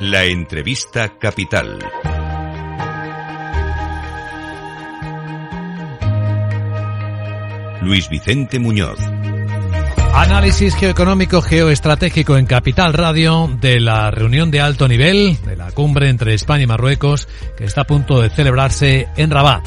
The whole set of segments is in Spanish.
La entrevista capital. Luis Vicente Muñoz. Análisis geoeconómico geoestratégico en Capital Radio de la reunión de alto nivel de la cumbre entre España y Marruecos que está a punto de celebrarse en Rabat.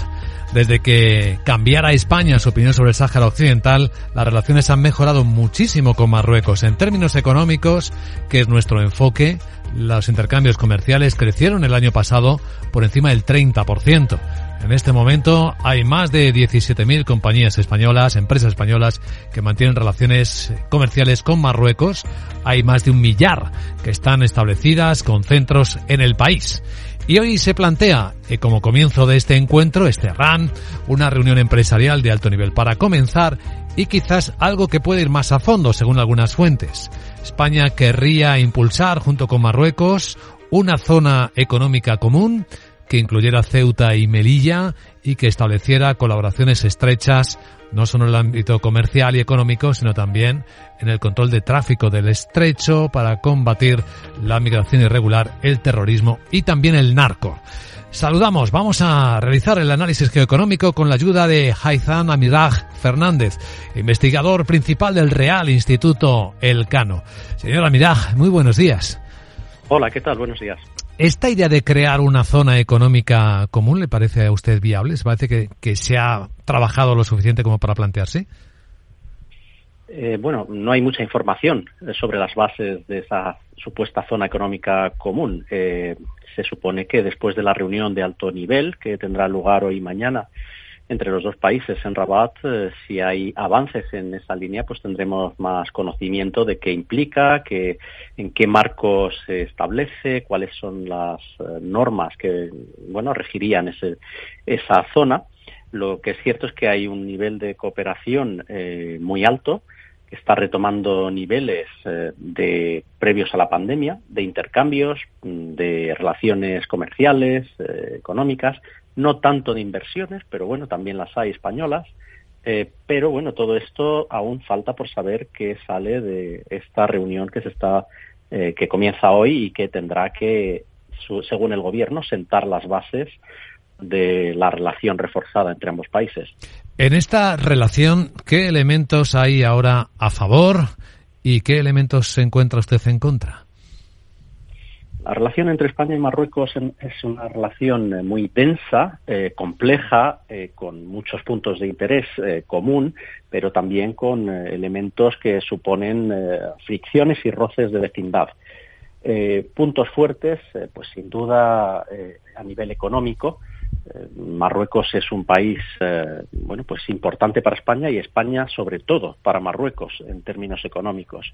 Desde que cambiara España su opinión sobre el Sáhara Occidental, las relaciones han mejorado muchísimo con Marruecos. En términos económicos, que es nuestro enfoque, los intercambios comerciales crecieron el año pasado por encima del 30%. En este momento hay más de 17.000 compañías españolas, empresas españolas que mantienen relaciones comerciales con Marruecos. Hay más de un millar que están establecidas con centros en el país. Y hoy se plantea, como comienzo de este encuentro, este RAN, una reunión empresarial de alto nivel para comenzar y quizás algo que puede ir más a fondo, según algunas fuentes. España querría impulsar, junto con Marruecos, una zona económica común que incluyera Ceuta y Melilla y que estableciera colaboraciones estrechas no solo en el ámbito comercial y económico, sino también en el control de tráfico del estrecho para combatir la migración irregular, el terrorismo y también el narco. Saludamos, vamos a realizar el análisis geoeconómico con la ayuda de Haitham Amiraj Fernández, investigador principal del Real Instituto Elcano. Señor Amiraj, muy buenos días. Hola, ¿qué tal? Buenos días. ¿Esta idea de crear una zona económica común le parece a usted viable? ¿Se parece que, se ha trabajado lo suficiente como para plantearse? Eh, bueno, no hay mucha información sobre las bases de esa supuesta zona económica común. Eh, se supone que después de la reunión de alto nivel que tendrá lugar hoy y mañana entre los dos países en Rabat, eh, si hay avances en esa línea, pues tendremos más conocimiento de qué implica, que, en qué marcos se establece, cuáles son las eh, normas que bueno regirían ese, esa zona. Lo que es cierto es que hay un nivel de cooperación eh, muy alto que está retomando niveles de previos a la pandemia, de intercambios, mm, de relaciones comerciales, económicas, no tanto de inversiones, pero bueno, también las hay españolas. Eh, pero bueno, todo esto aún falta por saber qué sale de esta reunión que se está, eh, que comienza hoy y que tendrá que, según el gobierno, sentar las bases de la relación reforzada entre ambos países. En esta relación, ¿qué elementos hay ahora a favor y qué elementos se encuentra usted en contra? La relación entre España y Marruecos es una relación eh, muy densa, eh, compleja, eh, con muchos puntos de interés común, pero también con elementos que suponen fricciones y roces de vecindad. puntos fuertes, pues sin duda a nivel económico, Marruecos es un país eh, bueno pues importante para España y España sobre todo para Marruecos en términos económicos.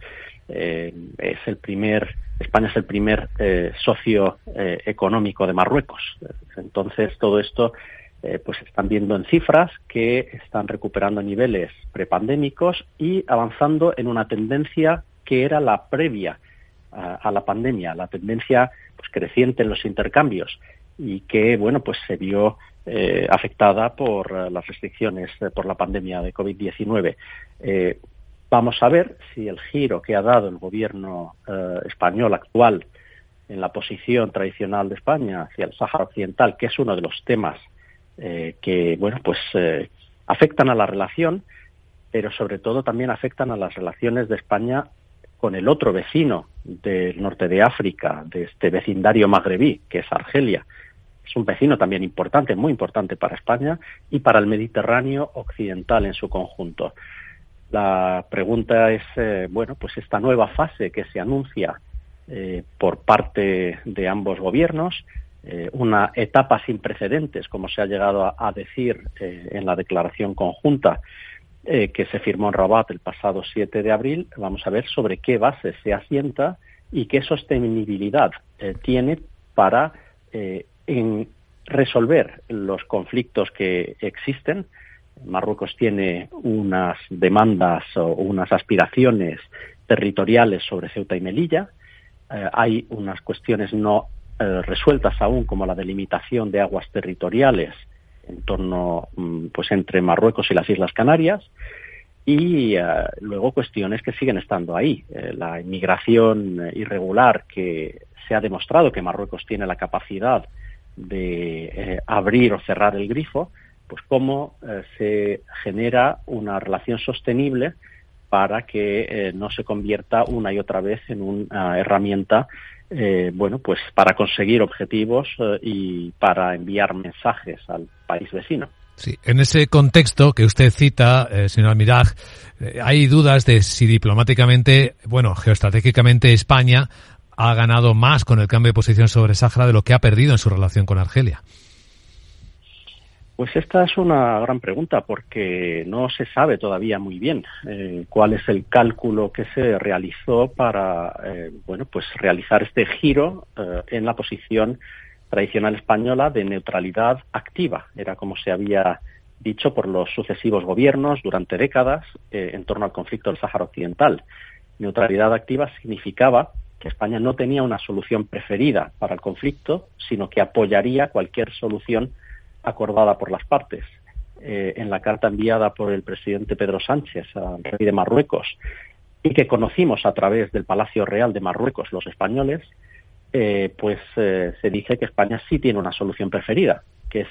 Eh, es el primer España es el primer eh, socio económico de Marruecos. Entonces todo esto pues están viendo en cifras que están recuperando niveles prepandémicos y avanzando en una tendencia que era la previa a, a la pandemia la tendencia pues creciente en los intercambios y que bueno pues se vio eh, afectada por eh, las restricciones eh, por la pandemia de COVID-19. vamos a ver si el giro que ha dado el gobierno español actual en la posición tradicional de España hacia el Sáhara Occidental, que es uno de los temas que bueno pues afectan a la relación, pero sobre todo también afectan a las relaciones de España con el otro vecino del norte de África, de este vecindario magrebí, que es Argelia es un vecino también importante, muy importante para España y para el Mediterráneo occidental en su conjunto. La pregunta es, eh, bueno, pues esta nueva fase que se anuncia eh, por parte de ambos gobiernos, eh, una etapa sin precedentes, como se ha llegado a, decir en la declaración conjunta que se firmó en Rabat el pasado 7 de abril, vamos a ver sobre qué base se asienta y qué sostenibilidad tiene para en resolver los conflictos que existen. Marruecos tiene unas demandas o unas aspiraciones territoriales sobre Ceuta y Melilla. Eh, hay unas cuestiones no eh, resueltas aún, como la delimitación de aguas territoriales en torno, mm, pues, entre Marruecos y las Islas Canarias. y luego cuestiones que siguen estando ahí. la inmigración irregular que se ha demostrado que Marruecos tiene la capacidad de abrir o cerrar el grifo, pues cómo se genera una relación sostenible para que eh, no se convierta una y otra vez en una herramienta eh, bueno pues para conseguir objetivos eh, y para enviar mensajes al país vecino. Sí, en ese contexto que usted cita, señor Almiraj, hay dudas de si diplomáticamente, bueno, geoestratégicamente España ha ganado más con el cambio de posición sobre Sáhara de lo que ha perdido en su relación con Argelia. Pues esta es una gran pregunta porque no se sabe todavía muy bien eh, cuál es el cálculo que se realizó para eh, bueno pues realizar este giro eh, en la posición tradicional española de neutralidad activa. Era como se había dicho por los sucesivos gobiernos durante décadas en torno al conflicto del Sáhara Occidental. Neutralidad activa significaba que España no tenía una solución preferida para el conflicto sino que apoyaría cualquier solución acordada por las partes. Eh, en la carta enviada por el presidente Pedro Sánchez al rey de Marruecos y que conocimos a través del Palacio Real de Marruecos los españoles, eh, pues eh, se dice que España sí tiene una solución preferida, que es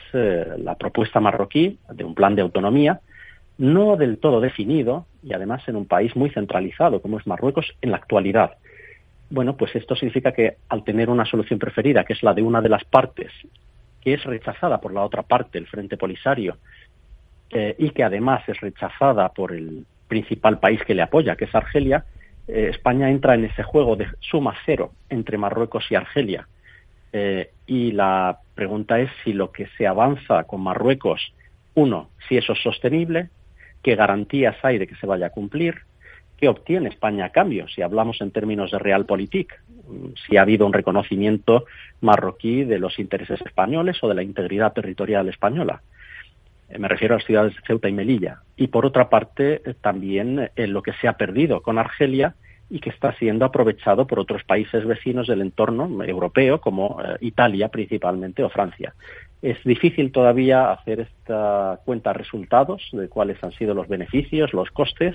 la propuesta marroquí de un plan de autonomía, no del todo definido y además en un país muy centralizado como es Marruecos en la actualidad. Bueno, pues esto significa que al tener una solución preferida, que es la de una de las partes que es rechazada por la otra parte, el Frente Polisario, eh, y que además es rechazada por el principal país que le apoya, que es Argelia, eh, España entra en ese juego de suma cero entre Marruecos y Argelia. Eh, y la pregunta es si lo que se avanza con Marruecos, uno, si eso es sostenible, qué garantías hay de que se vaya a cumplir, qué obtiene España a cambio, si hablamos en términos de realpolitik, si ha habido un reconocimiento marroquí de los intereses españoles o de la integridad territorial española. Eh, me refiero a las ciudades de Ceuta y Melilla. Y por otra parte, eh, también en eh, lo que se ha perdido con Argelia y que está siendo aprovechado por otros países vecinos del entorno europeo, como Italia principalmente o Francia. Es difícil todavía hacer esta cuenta de resultados de cuáles han sido los beneficios, los costes,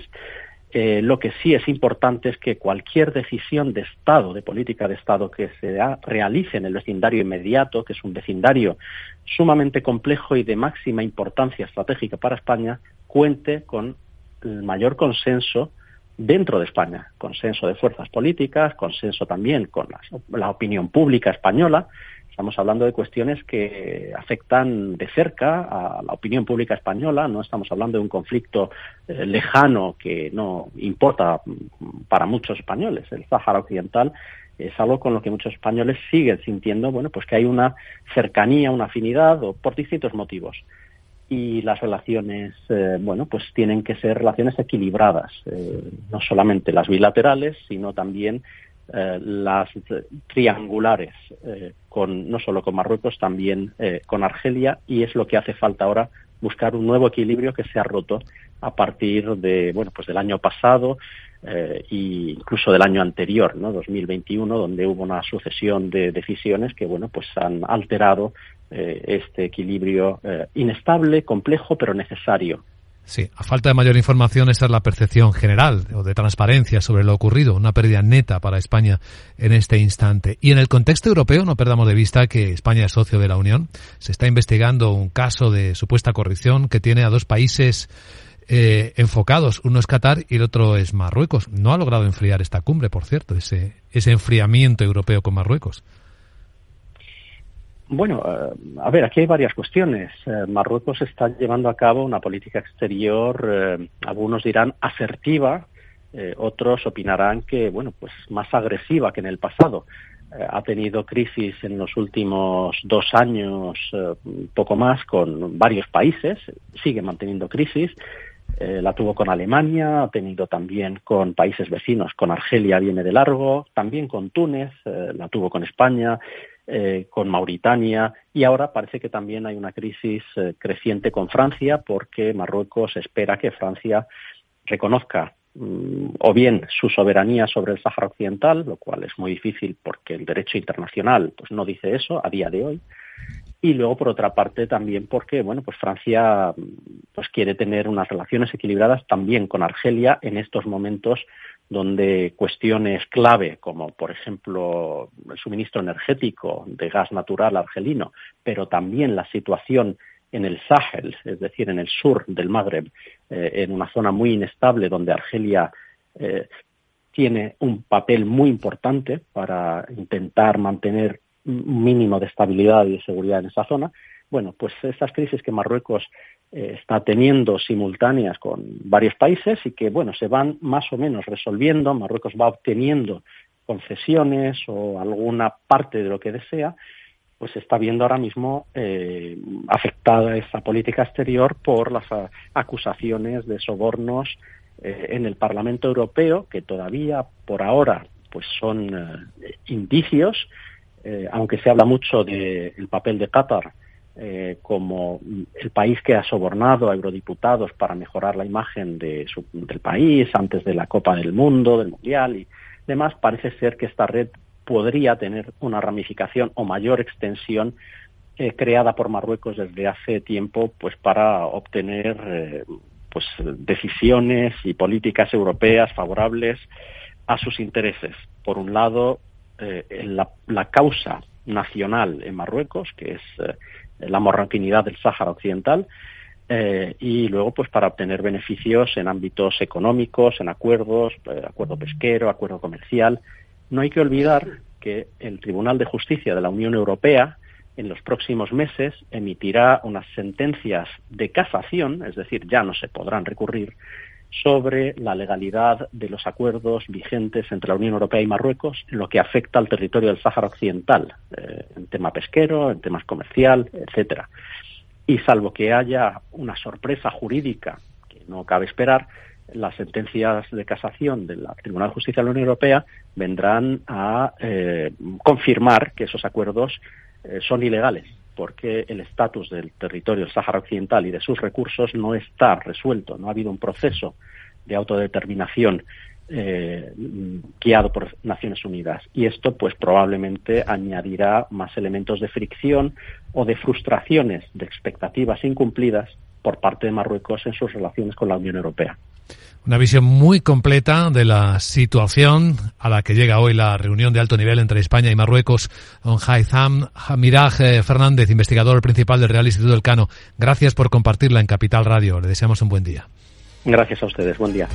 eh, lo que sí es importante es que cualquier decisión de Estado, de política de Estado que se realice en el vecindario inmediato, que es un vecindario sumamente complejo y de máxima importancia estratégica para España, cuente con el mayor consenso dentro de España, consenso de fuerzas políticas, consenso también con la opinión pública española, Estamos hablando de cuestiones que afectan de cerca a la opinión pública española, no estamos hablando de un conflicto eh, lejano que no importa para muchos españoles. El Sáhara Occidental es algo con lo que muchos españoles siguen sintiendo, bueno, pues que hay una cercanía, una afinidad, o por distintos motivos. Y las relaciones, eh, bueno, pues tienen que ser relaciones equilibradas, eh, no solamente las bilaterales, sino también eh, las triangulares, eh, con, no solo con Marruecos, también eh, con Argelia, y es lo que hace falta ahora buscar un nuevo equilibrio que se ha roto a partir de bueno pues del año pasado e incluso del año anterior, ¿no? 2021, donde hubo una sucesión de decisiones que bueno pues han alterado este equilibrio inestable, complejo, pero necesario Sí, a falta de mayor información, esa es la percepción general o de transparencia sobre lo ocurrido, una pérdida neta para España en este instante. Y en el contexto europeo, no perdamos de vista que España es socio de la Unión. Se está investigando un caso de supuesta corrupción que tiene a dos países eh, enfocados. Uno es Qatar y el otro es Marruecos. No ha logrado enfriar esta cumbre, por cierto, ese, ese enfriamiento europeo con Marruecos. Bueno, eh, a ver, aquí hay varias cuestiones. Eh, Marruecos está llevando a cabo una política exterior, eh, algunos dirán asertiva, otros opinarán que, bueno, pues más agresiva que en el pasado. ha tenido crisis en los últimos dos años, poco más, con varios países, sigue manteniendo crisis. la tuvo con Alemania, ha tenido también con países vecinos, con Argelia viene de largo, también con Túnez, la tuvo con España, eh, con Mauritania y ahora parece que también hay una crisis eh, creciente con Francia porque Marruecos espera que Francia reconozca mm, o bien su soberanía sobre el Sáhara Occidental, lo cual es muy difícil porque el derecho internacional pues no dice eso a día de hoy, y luego por otra parte también porque bueno pues Francia pues quiere tener unas relaciones equilibradas también con Argelia en estos momentos donde cuestiones clave como por ejemplo el suministro energético de gas natural argelino pero también la situación en el Sahel, es decir, en el sur del Magreb, eh, en una zona muy inestable donde Argelia eh, tiene un papel muy importante para intentar mantener un mínimo de estabilidad y de seguridad en esa zona. Bueno, pues estas crisis que Marruecos eh, está teniendo simultáneas con varios países y que, bueno, se van más o menos resolviendo. Marruecos va obteniendo concesiones o alguna parte de lo que desea, pues está viendo ahora mismo eh, afectada esa política exterior por las acusaciones de sobornos eh, en el Parlamento Europeo, que todavía por ahora pues son indicios aunque se habla mucho del papel de Qatar eh, como el país que ha sobornado a eurodiputados para mejorar la imagen de del país antes de la Copa del Mundo, del Mundial y demás, parece ser que esta red podría tener una ramificación o mayor extensión eh, creada por Marruecos desde hace tiempo pues para obtener pues decisiones y políticas europeas favorables a sus intereses. Por un lado, eh, la, causa nacional en Marruecos, que es eh, la marroquinidad del Sáhara Occidental, eh, y luego pues para obtener beneficios en ámbitos económicos, en acuerdos, acuerdo pesquero, acuerdo comercial. No hay que olvidar que el Tribunal de Justicia de la Unión Europea en los próximos meses emitirá unas sentencias de casación, es decir, ya no se podrán recurrir, sobre la legalidad de los acuerdos vigentes entre la Unión Europea y Marruecos en lo que afecta al territorio del Sáhara Occidental, eh, en tema pesquero, en temas comercial, etcétera. Y salvo que haya una sorpresa jurídica que no cabe esperar, las sentencias de casación del Tribunal de Justicia de la Unión Europea vendrán a eh, confirmar que esos acuerdos eh, son ilegales porque el estatus del territorio del Sáhara Occidental y de sus recursos no está resuelto, no ha habido un proceso de autodeterminación eh, guiado por Naciones Unidas. Y esto, pues, probablemente añadirá más elementos de fricción o de frustraciones de expectativas incumplidas por parte de Marruecos en sus relaciones con la Unión Europea. Una visión muy completa de la situación a la que llega hoy la reunión de alto nivel entre España y Marruecos. Don Haitham Miraj eh, Fernández, investigador principal del Real Instituto del Cano. Gracias por compartirla en Capital Radio. Le deseamos un buen día. Gracias a ustedes. Buen día.